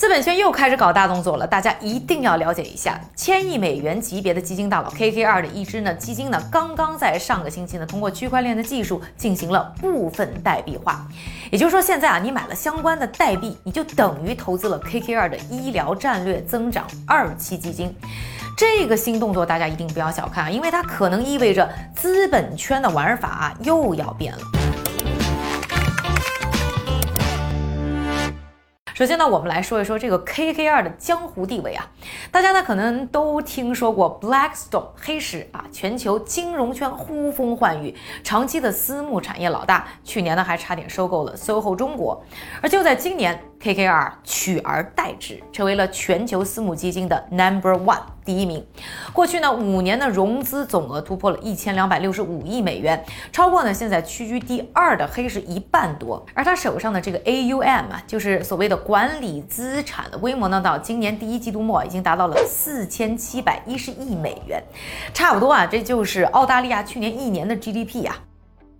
资本圈又开始搞大动作了，大家一定要了解一下。千亿美元级别的基金大佬 KKR 的一支呢基金呢，刚刚在上个星期呢，通过区块链的技术进行了部分代币化。也就是说，现在啊，你买了相关的代币，你就等于投资了 KKR 的医疗战略增长二期基金。这个新动作大家一定不要小看啊，因为它可能意味着资本圈的玩法啊又要变了。首先呢，我们来说一说这个 KKR 的江湖地位啊。大家呢可能都听说过 Blackstone 黑石啊，全球金融圈呼风唤雨，长期的私募产业老大，去年呢还差点收购了 SOHO 中国。而就在今年，KKR 取而代之，成为了全球私募基金的 Number One 第一名。过去呢五年的融资总额突破了一千两百六十五亿美元，超过呢现在屈居第二的黑石一半多。而他手上的这个 AUM 啊，就是所谓的管理资产的规模呢，到今年第一季度末已经达到了四千七百一十亿美元，差不多啊，这就是澳大利亚去年一年的 GDP 呀。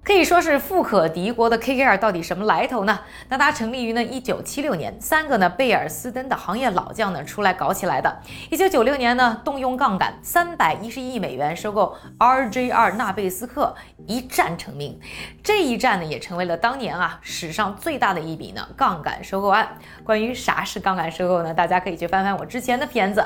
可以说是富可敌国的 KKR 到底什么来头呢？那它成立于呢一九七六年，三个呢贝尔斯登的行业老将呢出来搞起来的。一九九六年呢动用杠杆三百一十亿美元收购 RJR 纳贝斯克，一战成名。这一战呢也成为了当年啊史上最大的一笔呢杠杆收购案。关于啥是杠杆收购呢？大家可以去翻翻我之前的片子。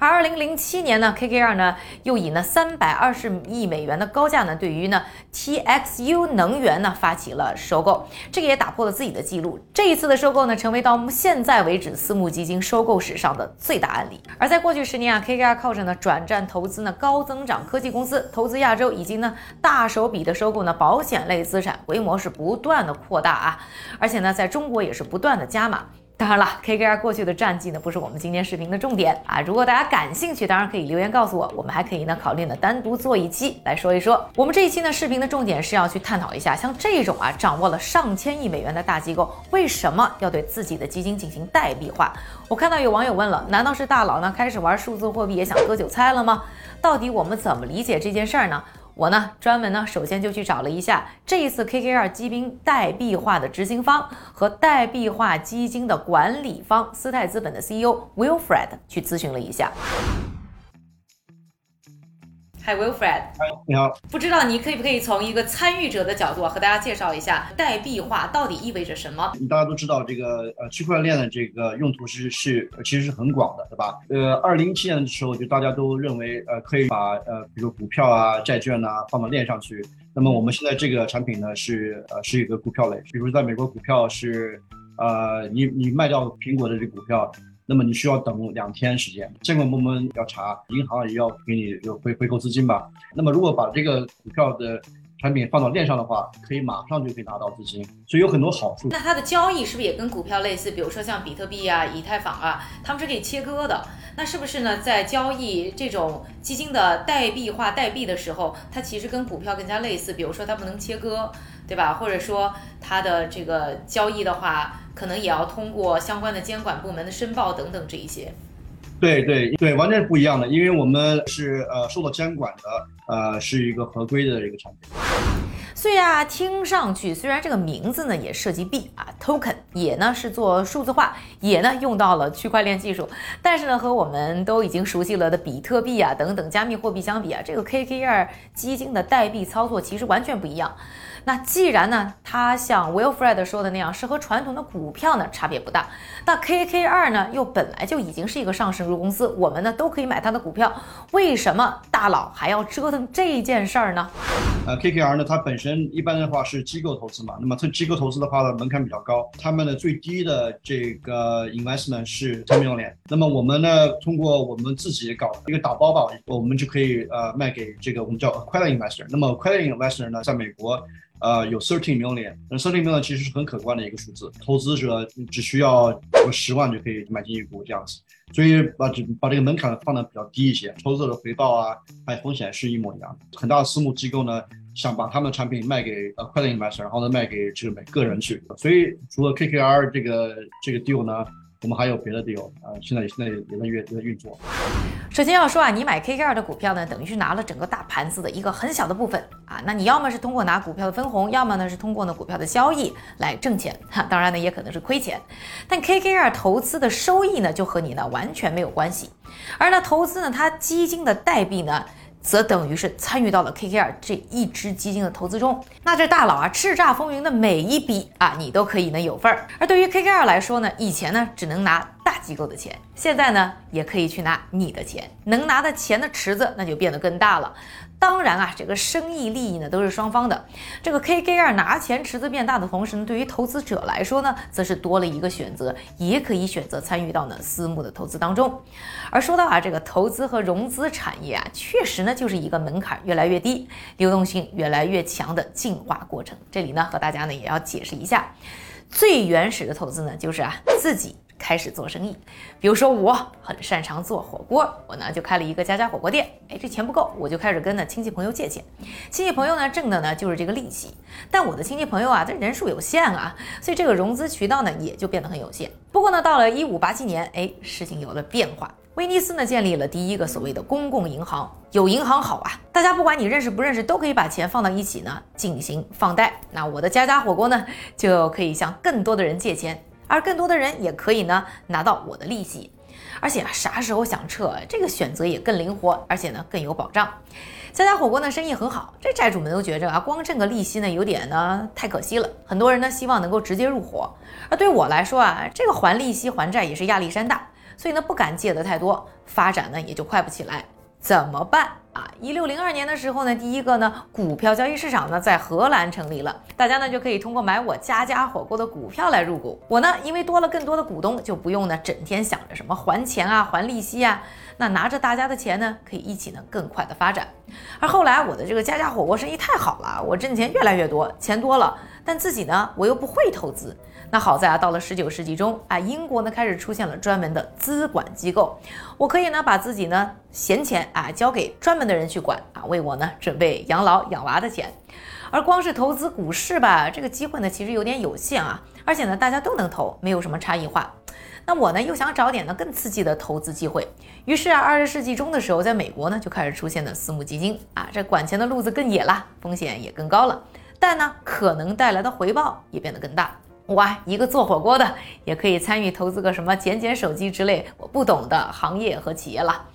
而二零零七年呢 KKR 呢又以呢三百二十亿美元的高价呢对于呢 TXU。能源呢发起了收购，这个也打破了自己的记录。这一次的收购呢，成为到现在为止私募基金收购史上的最大案例。而在过去十年啊，KKR 靠着呢转战投资呢高增长科技公司，投资亚洲，以及呢大手笔的收购呢保险类资产，规模是不断的扩大啊，而且呢在中国也是不断的加码。当然了，KKR 过去的战绩呢，不是我们今天视频的重点啊。如果大家感兴趣，当然可以留言告诉我，我们还可以呢考虑呢单独做一期来说一说。我们这一期呢视频的重点是要去探讨一下，像这种啊掌握了上千亿美元的大机构，为什么要对自己的基金进行代币化？我看到有网友问了，难道是大佬呢开始玩数字货币也想割韭菜了吗？到底我们怎么理解这件事儿呢？我呢，专门呢，首先就去找了一下这一次 KKR 基金代币化的执行方和代币化基金的管理方斯泰资本的 CEO Wilfred 去咨询了一下。Hi Wilfred，嗨，你好。不知道你可以不可以从一个参与者的角度和大家介绍一下代币化到底意味着什么？大家都知道这个呃区块链的这个用途是是其实是很广的，对吧？呃，二零一七年的时候就大家都认为呃可以把呃比如股票啊、债券呐放到链上去。那么我们现在这个产品呢是呃是一个股票类，比如在美国股票是呃你你卖掉苹果的这股票。那么你需要等两天时间，监管部门要查，银行也要给你有回回购资金吧。那么如果把这个股票的产品放到链上的话，可以马上就可以拿到资金，所以有很多好处。那它的交易是不是也跟股票类似？比如说像比特币啊、以太坊啊，他们是可以切割的。那是不是呢？在交易这种基金的代币化代币的时候，它其实跟股票更加类似。比如说它不能切割，对吧？或者说它的这个交易的话。可能也要通过相关的监管部门的申报等等这一些。对对对，完全是不一样的，因为我们是呃受到监管的，呃是一个合规的一个产品。所以啊，听上去虽然这个名字呢也涉及币啊，token 也呢是做数字化，也呢用到了区块链技术，但是呢和我们都已经熟悉了的比特币啊等等加密货币相比啊，这个 KKR 基金的代币操作其实完全不一样。那既然呢，它像 Wilfred 说的那样，是和传统的股票呢差别不大。那 KKR 呢，又本来就已经是一个上市公司，我们呢都可以买它的股票，为什么大佬还要折腾这件事儿呢？呃，KKR 呢，它本身一般的话是机构投资嘛，那么它机构投资的话呢，门槛比较高，他们的最低的这个 investment 是 ten million。那么我们呢，通过我们自己搞一个打包吧，我们就可以呃卖给这个我们叫 accredited investor。那么 accredited investor 呢，在美国。呃，有 thirteen million，那 thirteen million 其实是很可观的一个数字，投资者只需要有十万就可以买进一股这样子，所以把这把这个门槛放的比较低一些，投资者的回报啊，还有风险是一模一样的。很大的私募机构呢，想把他们的产品卖给呃快乐 investor，然后呢卖给这个每个人去，所以除了 KKR 这个这个 deal 呢。我们还有别的 deal 啊，现在现在也在运也在运作。首先要说啊，你买 KKR 的股票呢，等于是拿了整个大盘子的一个很小的部分啊。那你要么是通过拿股票的分红，要么呢是通过呢股票的交易来挣钱哈。当然呢，也可能是亏钱。但 KKR 投资的收益呢，就和你呢完全没有关系。而呢，投资呢，它基金的代币呢。则等于是参与到了 KKR 这一支基金的投资中，那这大佬啊叱咤风云的每一笔啊，你都可以呢有份儿。而对于 KKR 来说呢，以前呢只能拿机构的钱，现在呢也可以去拿你的钱，能拿的钱的池子那就变得更大了。当然啊，这个生意利益呢都是双方的。这个 KKR 拿钱池子变大的同时呢，对于投资者来说呢，则是多了一个选择，也可以选择参与到呢私募的投资当中。而说到啊，这个投资和融资产业啊，确实呢就是一个门槛越来越低、流动性越来越强的进化过程。这里呢和大家呢也要解释一下，最原始的投资呢就是啊自己。开始做生意，比如说我很擅长做火锅，我呢就开了一个家家火锅店。哎，这钱不够，我就开始跟呢亲戚朋友借钱。亲戚朋友呢挣的呢就是这个利息，但我的亲戚朋友啊，这人数有限啊，所以这个融资渠道呢也就变得很有限。不过呢，到了一五八七年，哎，事情有了变化。威尼斯呢建立了第一个所谓的公共银行，有银行好啊，大家不管你认识不认识，都可以把钱放到一起呢进行放贷。那我的家家火锅呢就可以向更多的人借钱。而更多的人也可以呢拿到我的利息，而且啊啥时候想撤，这个选择也更灵活，而且呢更有保障。家家火锅呢生意很好，这债主们都觉着啊光挣个利息呢有点呢太可惜了，很多人呢希望能够直接入伙。而对我来说啊，这个还利息还债也是压力山大，所以呢不敢借的太多，发展呢也就快不起来。怎么办？啊，一六零二年的时候呢，第一个呢股票交易市场呢在荷兰成立了，大家呢就可以通过买我家家火锅的股票来入股。我呢因为多了更多的股东，就不用呢整天想着什么还钱啊、还利息啊，那拿着大家的钱呢，可以一起呢更快的发展。而后来我的这个家家火锅生意太好了，我挣钱越来越多，钱多了，但自己呢我又不会投资。那好在啊，到了十九世纪中啊，英国呢开始出现了专门的资管机构，我可以呢把自己呢闲钱啊交给专门的人去管啊，为我呢准备养老养娃的钱。而光是投资股市吧，这个机会呢其实有点有限啊，而且呢大家都能投，没有什么差异化。那我呢又想找点呢更刺激的投资机会，于是啊，二十世纪中的时候，在美国呢就开始出现了私募基金啊，这管钱的路子更野啦，风险也更高了，但呢可能带来的回报也变得更大。哇，一个做火锅的也可以参与投资个什么捡捡手机之类我不懂的行业和企业了。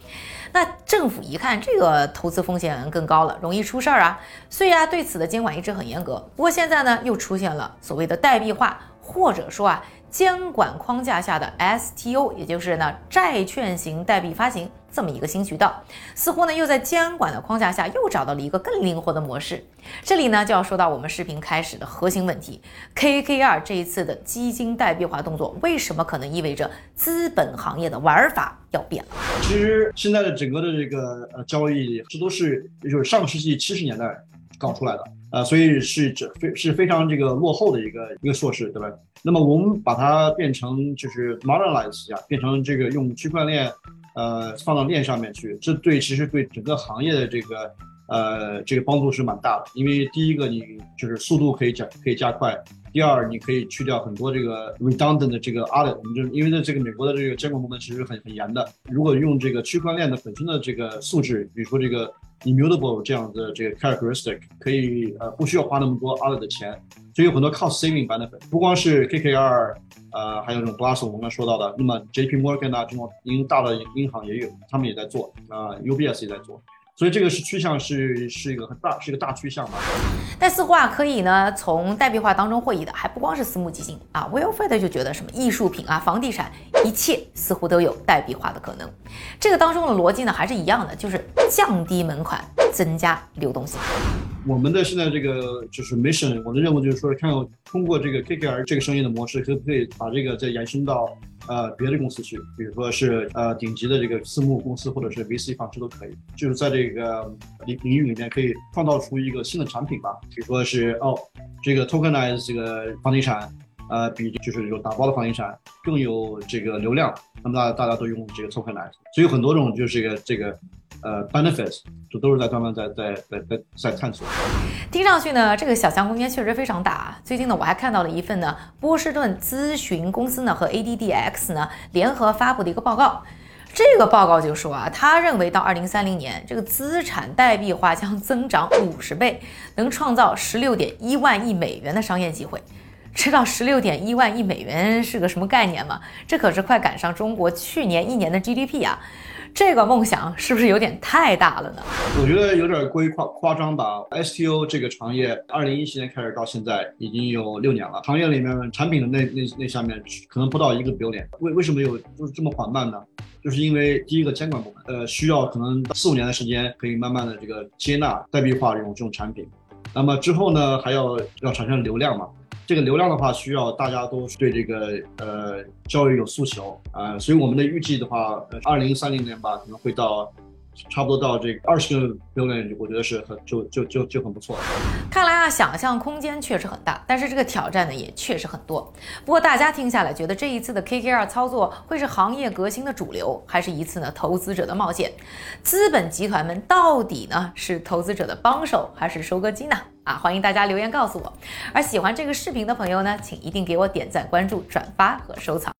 那政府一看这个投资风险更高了，容易出事儿啊，所以啊对此的监管一直很严格。不过现在呢又出现了所谓的代币化，或者说啊。监管框架下的 STO，也就是呢债券型代币发行这么一个新渠道，似乎呢又在监管的框架下又找到了一个更灵活的模式。这里呢就要说到我们视频开始的核心问题：KKR 这一次的基金代币化动作，为什么可能意味着资本行业的玩法要变了？其实现在的整个的这个呃交易，这都是就是上世纪七十年代搞出来的。啊，所以是这非是非常这个落后的一个一个措施，对吧？那么我们把它变成就是 modernize 一下，变成这个用区块链，呃，放到链上面去，这对其实对整个行业的这个呃这个帮助是蛮大的。因为第一个你就是速度可以加可以加快，第二你可以去掉很多这个 redundant 的这个 audit，我们就因为在这个美国的这个监管部门其实很很严的，如果用这个区块链的本身的这个素质，比如说这个。Immutable 这样的这个 characteristic 可以呃不需要花那么多 other 的钱，所以有很多 cost saving benefit。不光是 KKR，呃，还有这种 Blast 我们刚说到的，那么 JP Morgan 啊这种银大的银行也有，他们也在做啊，UBS 也在做。所以这个是趋向是是一个很大是一个大趋向吧，但似乎啊可以呢从代币化当中获益的还不光是私募基金啊 w i l l f e d 就觉得什么艺术品啊房地产一切似乎都有代币化的可能，这个当中的逻辑呢还是一样的，就是降低门槛，增加流动性。我们的现在这个就是 mission，我的任务就是说，看通过这个 KKR 这个生意的模式，可不可以把这个再延伸到呃别的公司去，比如说是呃顶级的这个私募公司或者是 VC 方式都可以，就是在这个领领域里面可以创造出一个新的产品吧，比如说是哦这个 tokenize 这个房地产，呃比就是有打包的房地产更有这个流量，那么大大家都用这个 tokenize，所以有很多种就是这个这个。呃 benefits，这都是在专门在在在在在探索。听上去呢，这个想象空间确实非常大啊。最近呢，我还看到了一份呢波士顿咨询公司呢和 ADDX 呢联合发布的一个报告。这个报告就说啊，他认为到二零三零年，这个资产代币化将增长五十倍，能创造十六点一万亿美元的商业机会。知道十六点一万亿美元是个什么概念吗？这可是快赶上中国去年一年的 GDP 啊！这个梦想是不是有点太大了呢？我觉得有点过于夸夸张吧。STO 这个行业，二零一七年开始到现在已经有六年了。行业里面产品的那那那下面可能不到一个 billion，为为什么有就是这么缓慢呢？就是因为第一个监管部门，呃，需要可能四五年的时间，可以慢慢的这个接纳代币化这种这种产品。那么之后呢，还要要产生流量嘛？这个流量的话，需要大家都对这个呃教育有诉求啊，所以我们的预计的话，呃，二零三零年吧，可能会到。差不多到这个二十个 billion，我觉得是很就就就就很不错。看来啊，想象空间确实很大，但是这个挑战呢也确实很多。不过大家听下来，觉得这一次的 KKR 操作会是行业革新的主流，还是一次呢投资者的冒险？资本集团们到底呢是投资者的帮手还是收割机呢？啊，欢迎大家留言告诉我。而喜欢这个视频的朋友呢，请一定给我点赞、关注、转发和收藏。